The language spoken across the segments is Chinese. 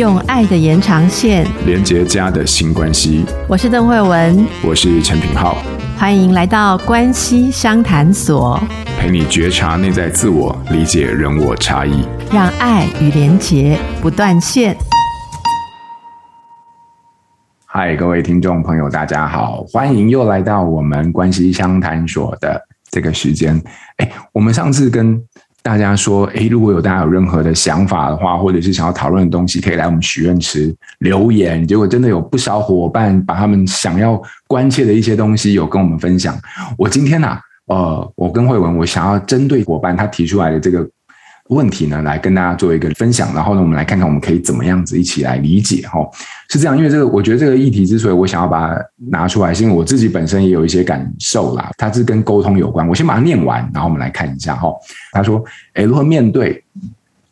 用爱的延长线连接家的新关系。我是邓慧文，我是陈品浩，欢迎来到关系商谈所，陪你觉察内在自我，理解人我差异，让爱与连结不断线。嗨，各位听众朋友，大家好，欢迎又来到我们关系商谈所的这个时间。哎，我们上次跟大家说，诶，如果有大家有任何的想法的话，或者是想要讨论的东西，可以来我们许愿池留言。结果真的有不少伙伴把他们想要关切的一些东西有跟我们分享。我今天呐、呃，我跟慧文，我想要针对伙伴他提出来的这个。问题呢，来跟大家做一个分享，然后呢，我们来看看我们可以怎么样子一起来理解哈，是这样，因为这个我觉得这个议题之所以我想要把它拿出来，是因为我自己本身也有一些感受啦，它是跟沟通有关。我先把它念完，然后我们来看一下哈。他说：“诶，如何面对？”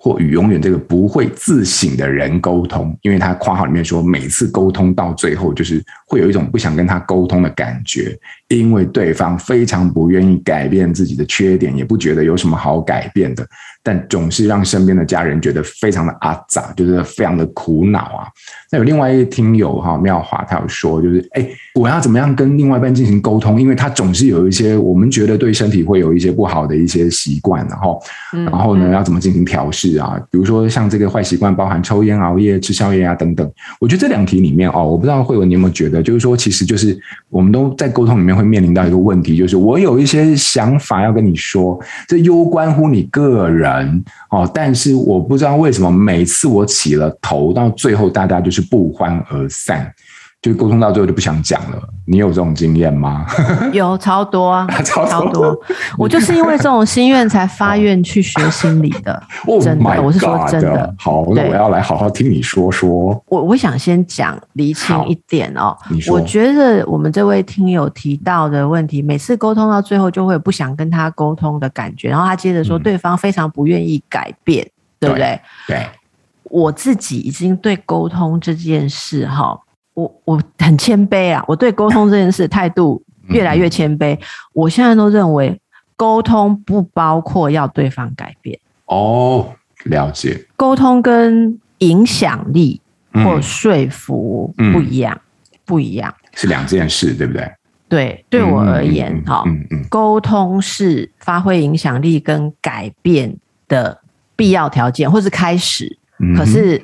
或与永远这个不会自省的人沟通，因为他括号里面说，每次沟通到最后，就是会有一种不想跟他沟通的感觉，因为对方非常不愿意改变自己的缺点，也不觉得有什么好改变的，但总是让身边的家人觉得非常的阿杂，就是非常的苦恼啊。那有另外一位听友哈妙华，他有说，就是哎，我要怎么样跟另外一半进行沟通？因为他总是有一些我们觉得对身体会有一些不好的一些习惯，然后，然后呢，要怎么进行调试？啊，比如说像这个坏习惯，包含抽烟、熬夜、吃宵夜啊等等。我觉得这两题里面哦，我不知道慧文你有没有觉得，就是说，其实就是我们都在沟通里面会面临到一个问题，就是我有一些想法要跟你说，这攸关乎你个人哦，但是我不知道为什么每次我起了头，到最后大家就是不欢而散。就沟通到最后就不想讲了，你有这种经验吗？有超多啊，超多，超多。我就是因为这种心愿才发愿去学心理的，真的，oh、我是说真的。好，那我要来好好听你说说。我我想先讲厘清一点哦。我觉得我们这位听友提到的问题，每次沟通到最后就会不想跟他沟通的感觉，然后他接着说对方非常不愿意改变，嗯、对不对？对。我自己已经对沟通这件事哈。我我很谦卑啊，我对沟通这件事态度越来越谦卑。我现在都认为，沟通不包括要对方改变。哦，了解。沟通跟影响力或说服不一样，不一样，是两件事，对不对？对，对我而言，哈，沟通是发挥影响力跟改变的必要条件，或是开始。可是。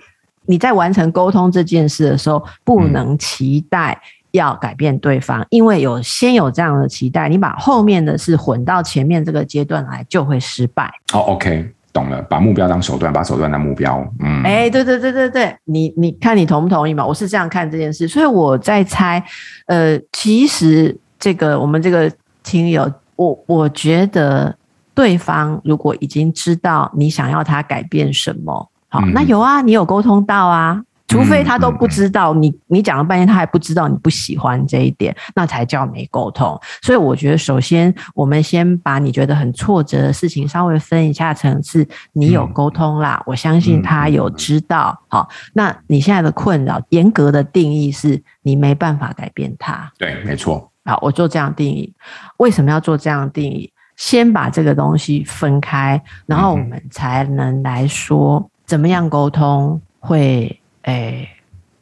你在完成沟通这件事的时候，不能期待要改变对方，嗯、因为有先有这样的期待，你把后面的事混到前面这个阶段来，就会失败。哦，OK，懂了，把目标当手段，把手段当目标。嗯，哎、欸，对对对对对，你你看你同不同意嘛？我是这样看这件事，所以我在猜，呃，其实这个我们这个听友，我我觉得对方如果已经知道你想要他改变什么。好，那有啊，你有沟通到啊，除非他都不知道，你你讲了半天，他还不知道你不喜欢这一点，那才叫没沟通。所以我觉得，首先我们先把你觉得很挫折的事情稍微分一下层次，你有沟通啦，我相信他有知道。好，那你现在的困扰，严格的定义是你没办法改变他。对，没错。好，我做这样定义，为什么要做这样定义？先把这个东西分开，然后我们才能来说。怎么样沟通会诶、欸、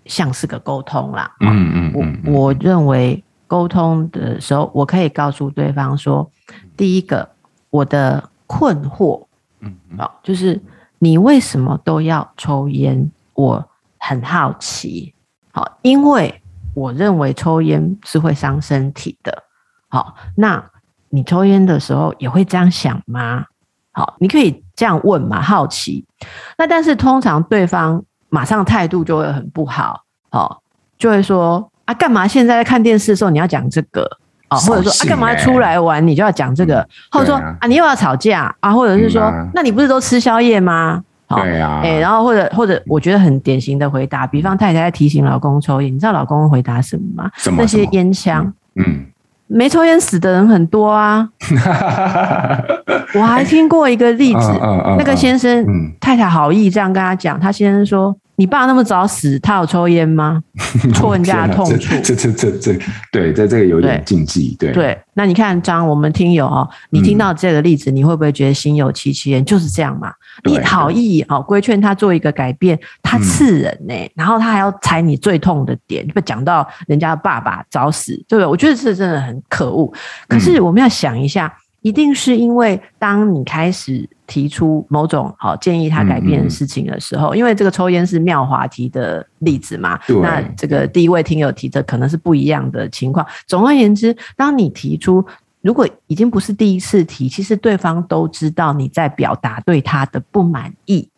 像是个沟通啦？嗯嗯，我我认为沟通的时候，我可以告诉对方说，第一个我的困惑，嗯，好，就是你为什么都要抽烟？我很好奇，好，因为我认为抽烟是会伤身体的。好，那你抽烟的时候也会这样想吗？好，你可以这样问嘛，好奇。那但是通常对方马上态度就会很不好，哦，就会说啊，干嘛现在在看电视的时候你要讲这个哦，或者说啊，干嘛出来玩你就要讲这个，或者说啊，你又要吵架啊，或者是说，那你不是都吃宵夜吗？对啊，哎，然后或者或者我觉得很典型的回答，比方太太在提醒老公抽烟，你知道老公会回答什么吗？那些烟枪，嗯。没抽烟死的人很多啊，我还听过一个例子，那个先生太太好意这样跟他讲，他先生说你爸那么早死，他有抽烟吗？戳人家的痛处，这这这这，对，在这个有点禁忌，对对。那你看张，我们听友哦，你听到这个例子，嗯、你会不会觉得心有戚戚焉？就是这样嘛。你好意哦，规劝他做一个改变，他刺人呢、欸，嗯、然后他还要踩你最痛的点，就讲到人家的爸爸早死，对不对？我觉得这真的很可恶。可是我们要想一下。嗯一定是因为当你开始提出某种好建议他改变的事情的时候，嗯嗯，因为这个抽烟是妙华提的例子嘛，那这个第一位听友提的可能是不一样的情况。总而言之，当你提出，如果已经不是第一次提，其实对方都知道你在表达对他的不满意，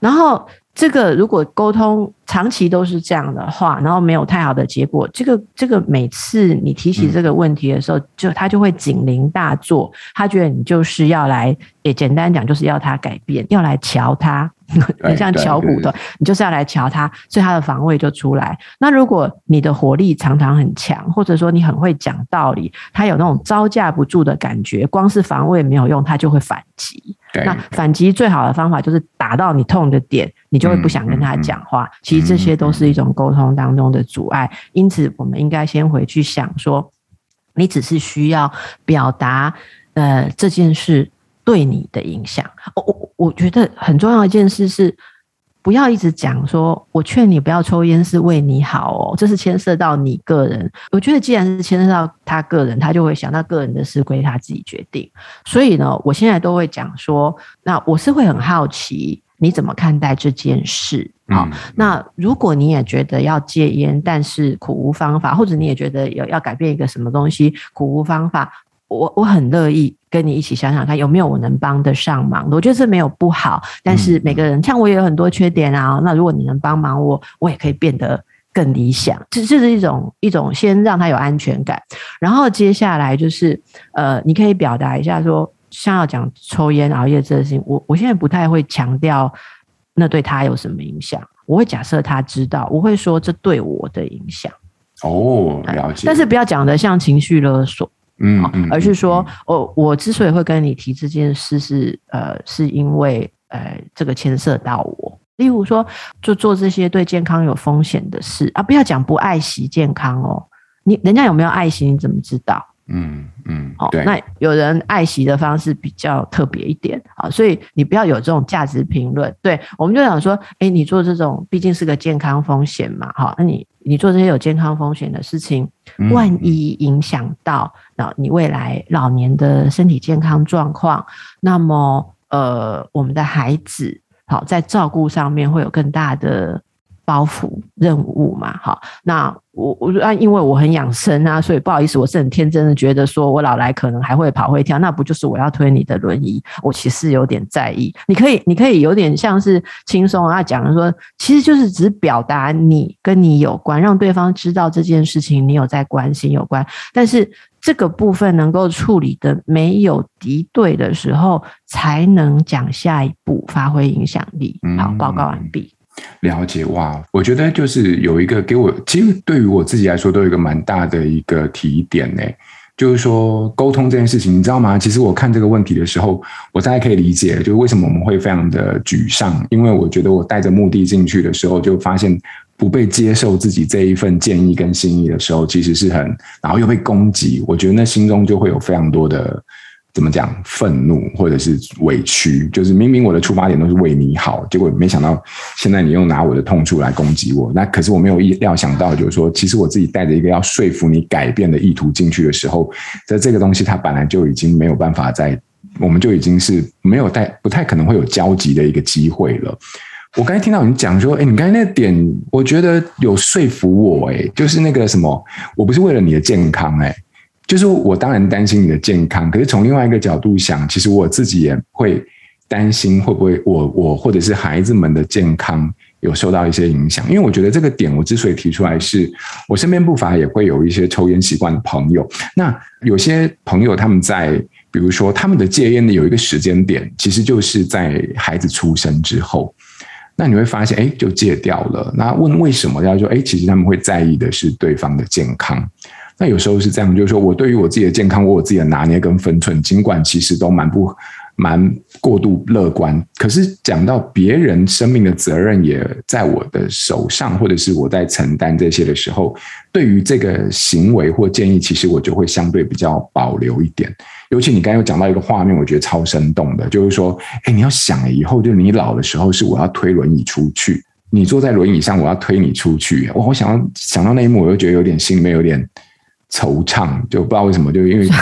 然后。这个如果沟通长期都是这样的话，然后没有太好的结果，这个这个每次你提起这个问题的时候，就他就会警铃大作，他觉得你就是要来，也简单讲就是要他改变，要来瞧他。很像敲骨头，你就是要来瞧他，所以他的防卫就出来。那如果你的火力常常很强，或者说你很会讲道理，他有那种招架不住的感觉，光是防卫没有用，他就会反击。那反击最好的方法就是打到你痛的点，你就会不想跟他讲话。嗯嗯嗯、其实这些都是一种沟通当中的阻碍，因此我们应该先回去想说，你只是需要表达呃这件事。对你的影响，我我我觉得很重要一件事是，不要一直讲说，我劝你不要抽烟是为你好哦，这是牵涉到你个人。我觉得既然是牵涉到他个人，他就会想到个人的事归他自己决定。所以呢，我现在都会讲说，那我是会很好奇你怎么看待这件事。好，那如果你也觉得要戒烟，但是苦无方法，或者你也觉得有要改变一个什么东西，苦无方法。我我很乐意跟你一起想想看有没有我能帮得上忙的。我觉得这没有不好，但是每个人像我也有很多缺点啊。那如果你能帮忙我，我也可以变得更理想。这这是一种一种先让他有安全感，然后接下来就是呃，你可以表达一下说，像要讲抽烟熬夜这些事情，我我现在不太会强调那对他有什么影响。我会假设他知道，我会说这对我的影响。哦，了解。但是不要讲的像情绪勒索。嗯，而是说，我我之所以会跟你提这件事是，是呃，是因为呃，这个牵涉到我。例如说，就做这些对健康有风险的事啊，不要讲不爱惜健康哦。你人家有没有爱惜，你怎么知道？嗯嗯，好，对那有人爱惜的方式比较特别一点啊，所以你不要有这种价值评论。对，我们就想说，哎，你做这种毕竟是个健康风险嘛，好，那你你做这些有健康风险的事情，万一影响到那你未来老年的身体健康状况，那么呃，我们的孩子好在照顾上面会有更大的。包袱任务嘛，好，那我我说啊，因为我很养生啊，所以不好意思，我是很天真的觉得说我老来可能还会跑会跳，那不就是我要推你的轮椅？我其实有点在意，你可以，你可以有点像是轻松啊讲说，其实就是只表达你跟你有关，让对方知道这件事情你有在关心有关，但是这个部分能够处理的没有敌对的时候，才能讲下一步，发挥影响力。好，报告完毕。了解哇，我觉得就是有一个给我，其实对于我自己来说，都有一个蛮大的一个提点呢。就是说沟通这件事情，你知道吗？其实我看这个问题的时候，我大概可以理解，就是为什么我们会非常的沮丧，因为我觉得我带着目的进去的时候，就发现不被接受自己这一份建议跟心意的时候，其实是很，然后又被攻击，我觉得那心中就会有非常多的。怎么讲？愤怒或者是委屈，就是明明我的出发点都是为你好，结果没想到现在你又拿我的痛处来攻击我。那可是我没有意料想到，就是说，其实我自己带着一个要说服你改变的意图进去的时候，在这个东西它本来就已经没有办法在，我们就已经是没有带，不太可能会有交集的一个机会了。我刚才听到你讲说，哎，你刚才那个点，我觉得有说服我，哎，就是那个什么，我不是为了你的健康，哎。就是我当然担心你的健康，可是从另外一个角度想，其实我自己也会担心会不会我我或者是孩子们的健康有受到一些影响。因为我觉得这个点我之所以提出来是，我身边不乏也会有一些抽烟习惯的朋友。那有些朋友他们在比如说他们的戒烟的有一个时间点，其实就是在孩子出生之后。那你会发现，哎，就戒掉了。那问为什么要说，哎，其实他们会在意的是对方的健康。那有时候是这样，就是说我对于我自己的健康，我有自己的拿捏跟分寸，尽管其实都蛮不蛮过度乐观。可是讲到别人生命的责任也在我的手上，或者是我在承担这些的时候，对于这个行为或建议，其实我就会相对比较保留一点。尤其你刚刚有讲到一个画面，我觉得超生动的，就是说，哎，你要想以后就是你老的时候，是我要推轮椅出去，你坐在轮椅上，我要推你出去。我，我想到想到那一幕，我就觉得有点心里面有点惆怅，就不知道为什么，就因为。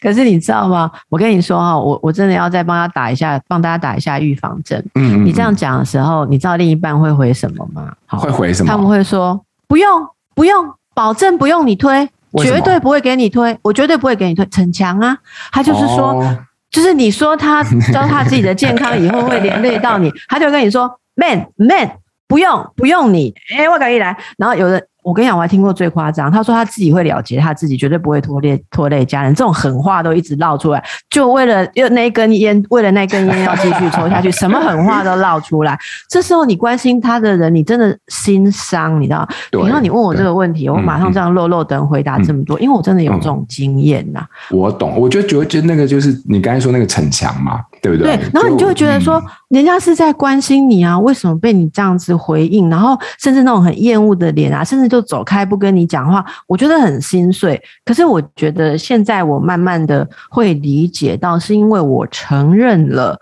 可是你知道吗？我跟你说哈，我我真的要再帮他打一下，帮大家打一下预防针。嗯，嗯，嗯，你这样讲的时候，你知道另一半会回什么吗？会回什么？他们会说不用，不用，保证不用你推。绝对不会给你推，我绝对不会给你推。逞强啊，他就是说，哦、就是你说他糟蹋自己的健康以后会连累到你，他就跟你说，man man，不用不用你，哎、欸，我可以来。然后有人。我跟你讲，我还听过最夸张。他说他自己会了结他自己，绝对不会拖累拖累家人。这种狠话都一直唠出来，就为了又那一根烟，为了那根烟要继续抽下去，什么狠话都唠出来。这时候你关心他的人，你真的心伤，你知道？然后你问我这个问题，我马上这样落落等回答这么多，因为我真的有这种经验呐。我懂，我就觉得就那个就是你刚才说那个逞强嘛，对不对？对。然后你就会觉得说，人家是在关心你啊，为什么被你这样子回应？然后甚至那种很厌恶的脸啊，甚至。就走开不跟你讲话，我觉得很心碎。可是我觉得现在我慢慢的会理解到，是因为我承认了，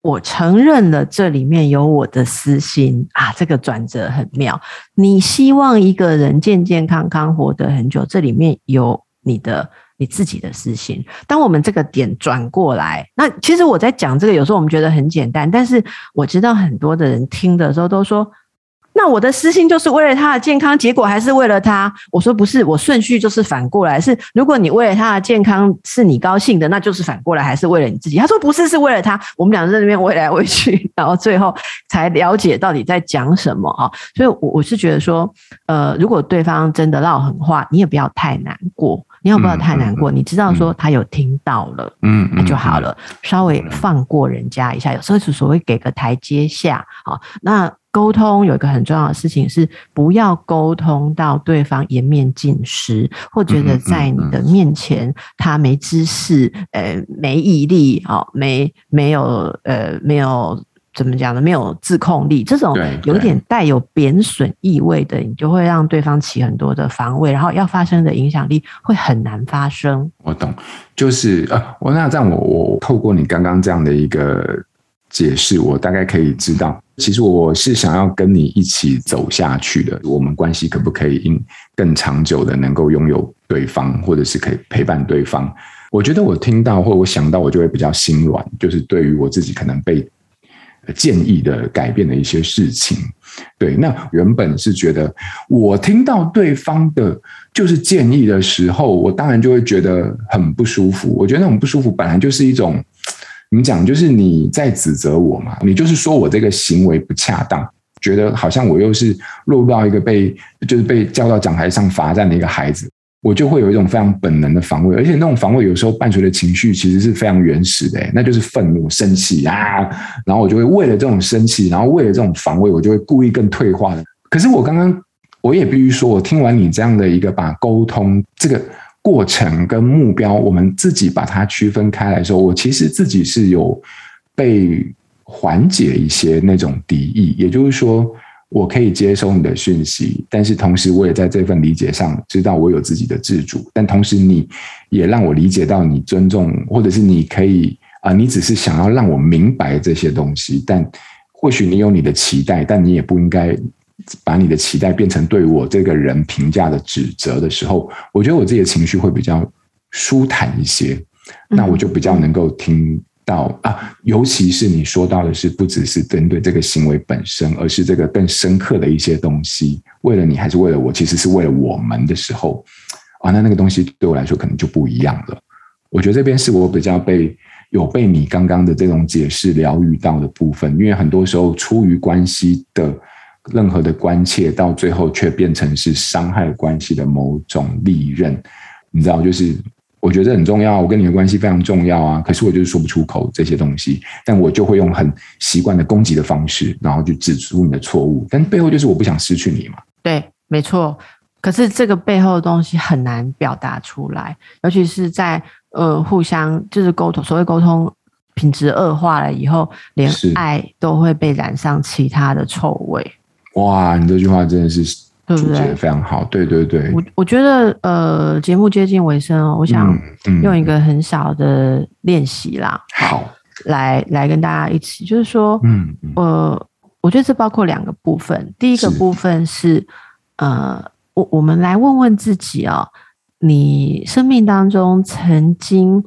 我承认了这里面有我的私心啊。这个转折很妙。你希望一个人健健康康活得很久，这里面有你的你自己的私心。当我们这个点转过来，那其实我在讲这个，有时候我们觉得很简单，但是我知道很多的人听的时候都说。那我的私心就是为了他的健康，结果还是为了他。我说不是，我顺序就是反过来，是如果你为了他的健康是你高兴的，那就是反过来还是为了你自己。他说不是，是为了他。我们俩在那边喂来喂去，然后最后才了解到底在讲什么啊。所以，我我是觉得说，呃，如果对方真的撂狠话，你也不要太难过，你要不要太难过。你知道说他有听到了，嗯，那就好了，稍微放过人家一下。有时候是所谓给个台阶下，好，那。沟通有一个很重要的事情是，不要沟通到对方颜面尽失，或觉得在你的面前他没知识，呃，没毅力，哦，没没有，呃，没有怎么讲呢？没有自控力，这种有点带有贬损意味的，你就会让对方起很多的防卫，然后要发生的影响力会很难发生。我懂，就是呃，我那这样我，我我透过你刚刚这样的一个解释，我大概可以知道。其实我是想要跟你一起走下去的，我们关系可不可以因更长久的能够拥有对方，或者是可以陪伴对方？我觉得我听到或我想到，我就会比较心软。就是对于我自己可能被建议的改变的一些事情，对，那原本是觉得我听到对方的就是建议的时候，我当然就会觉得很不舒服。我觉得那种不舒服本来就是一种。你讲就是你在指责我嘛？你就是说我这个行为不恰当，觉得好像我又是落入到一个被就是被叫到讲台上罚站的一个孩子，我就会有一种非常本能的防卫，而且那种防卫有时候伴随的情绪其实是非常原始的，那就是愤怒、生气啊，然后我就会为了这种生气，然后为了这种防卫，我就会故意更退化的。可是我刚刚我也必须说，我听完你这样的一个把沟通这个。过程跟目标，我们自己把它区分开来的时候，我其实自己是有被缓解一些那种敌意。也就是说，我可以接收你的讯息，但是同时我也在这份理解上知道我有自己的自主。但同时，你也让我理解到你尊重，或者是你可以啊、呃，你只是想要让我明白这些东西。但或许你有你的期待，但你也不应该。把你的期待变成对我这个人评价的指责的时候，我觉得我自己的情绪会比较舒坦一些。那我就比较能够听到啊，尤其是你说到的是不只是针对这个行为本身，而是这个更深刻的一些东西。为了你还是为了我，其实是为了我们的时候啊，那那个东西对我来说可能就不一样了。我觉得这边是我比较被有被你刚刚的这种解释疗愈到的部分，因为很多时候出于关系的。任何的关切到最后却变成是伤害关系的某种利刃，你知道，就是我觉得很重要，我跟你的关系非常重要啊，可是我就是说不出口这些东西，但我就会用很习惯的攻击的方式，然后去指出你的错误，但背后就是我不想失去你嘛。对，没错。可是这个背后的东西很难表达出来，尤其是在呃互相就是沟通，所谓沟通。品质恶化了以后，连爱都会被染上其他的臭味。哇，你这句话真的是对不对？非常好，对对对。我我觉得呃，节目接近尾声哦，我想用一个很小的练习啦，嗯、好，来来跟大家一起，就是说，嗯，呃，我觉得这包括两个部分，第一个部分是，是呃，我我们来问问自己哦，你生命当中曾经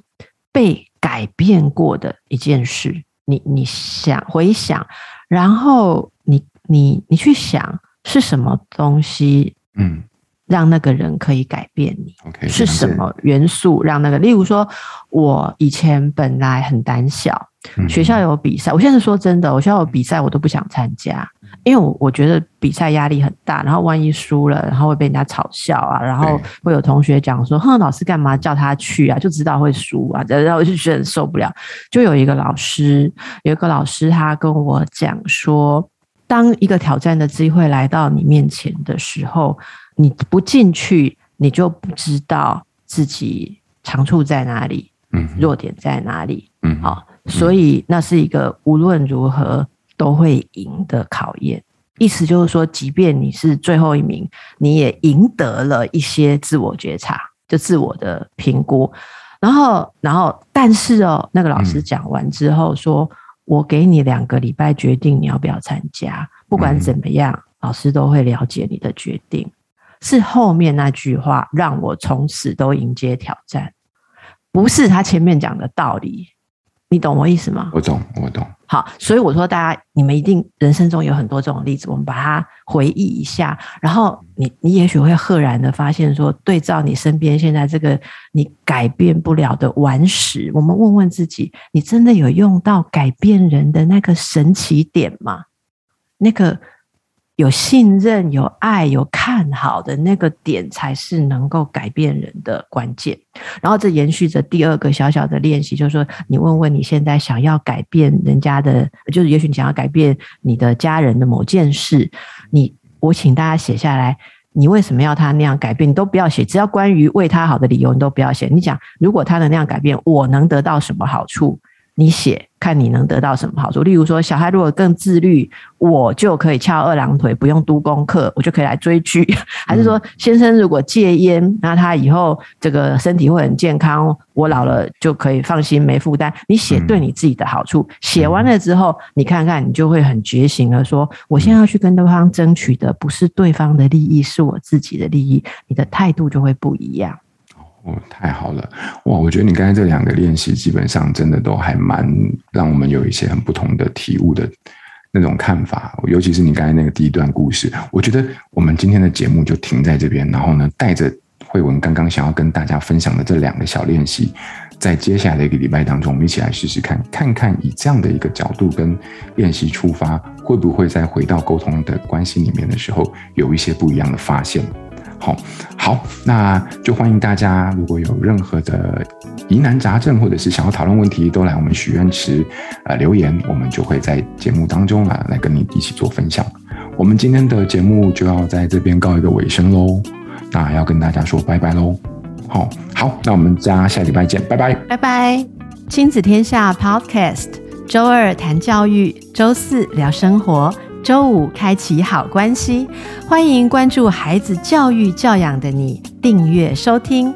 被改变过的一件事，你你想回想，然后你你你去想是什么东西，嗯，让那个人可以改变你，OK，、是什么元素让那个，例如说，我以前本来很胆小，嗯、学校有比赛，我现在说真的，我学校有比赛我都不想参加。因为我我觉得比赛压力很大，然后万一输了，然后会被人家嘲笑啊，然后会有同学讲说：“哼，老师干嘛叫他去啊？就知道会输啊。”然后我就觉得很受不了。就有一个老师，有一个老师，他跟我讲说：“当一个挑战的机会来到你面前的时候，你不进去，你就不知道自己长处在哪里，嗯，弱点在哪里，嗯，好，所以那是一个无论如何。”都会赢的考验，意思就是说，即便你是最后一名，你也赢得了一些自我觉察，就自我的评估。然后，然后，但是哦，那个老师讲完之后说：“嗯、我给你两个礼拜决定你要不要参加，不管怎么样，嗯、老师都会了解你的决定。”是后面那句话让我从此都迎接挑战，不是他前面讲的道理。你懂我意思吗？我懂，我懂。好，所以我说，大家你们一定人生中有很多这种例子，我们把它回忆一下，然后你你也许会赫然的发现说，对照你身边现在这个你改变不了的顽石，我们问问自己，你真的有用到改变人的那个神奇点吗？那个。有信任、有爱、有看好的那个点，才是能够改变人的关键。然后这延续着第二个小小的练习，就是说，你问问你现在想要改变人家的，就是也许你想要改变你的家人的某件事，你我请大家写下来，你为什么要他那样改变？你都不要写，只要关于为他好的理由，你都不要写。你讲，如果他能那样改变，我能得到什么好处？你写，看你能得到什么好处。例如说，小孩如果更自律，我就可以翘二郎腿，不用督功课，我就可以来追剧。还是说，先生如果戒烟，那他以后这个身体会很健康，我老了就可以放心没负担。你写对你自己的好处，写完了之后，你看看，你就会很觉醒了，说我现在要去跟对方争取的不是对方的利益，是我自己的利益。你的态度就会不一样。哦，太好了！哇，我觉得你刚才这两个练习，基本上真的都还蛮让我们有一些很不同的体悟的那种看法。尤其是你刚才那个第一段故事，我觉得我们今天的节目就停在这边。然后呢，带着慧文刚刚想要跟大家分享的这两个小练习，在接下来的一个礼拜当中，我们一起来试试看，看看以这样的一个角度跟练习出发，会不会在回到沟通的关系里面的时候，有一些不一样的发现。好，好，那就欢迎大家，如果有任何的疑难杂症，或者是想要讨论问题，都来我们许愿池呃留言，我们就会在节目当中啊来跟你一起做分享。我们今天的节目就要在这边告一个尾声喽，那要跟大家说拜拜喽。好，好，那我们家下礼拜见，拜拜，拜拜。亲子天下 Podcast，周二谈教育，周四聊生活。周五开启好关系，欢迎关注孩子教育教养的你，订阅收听。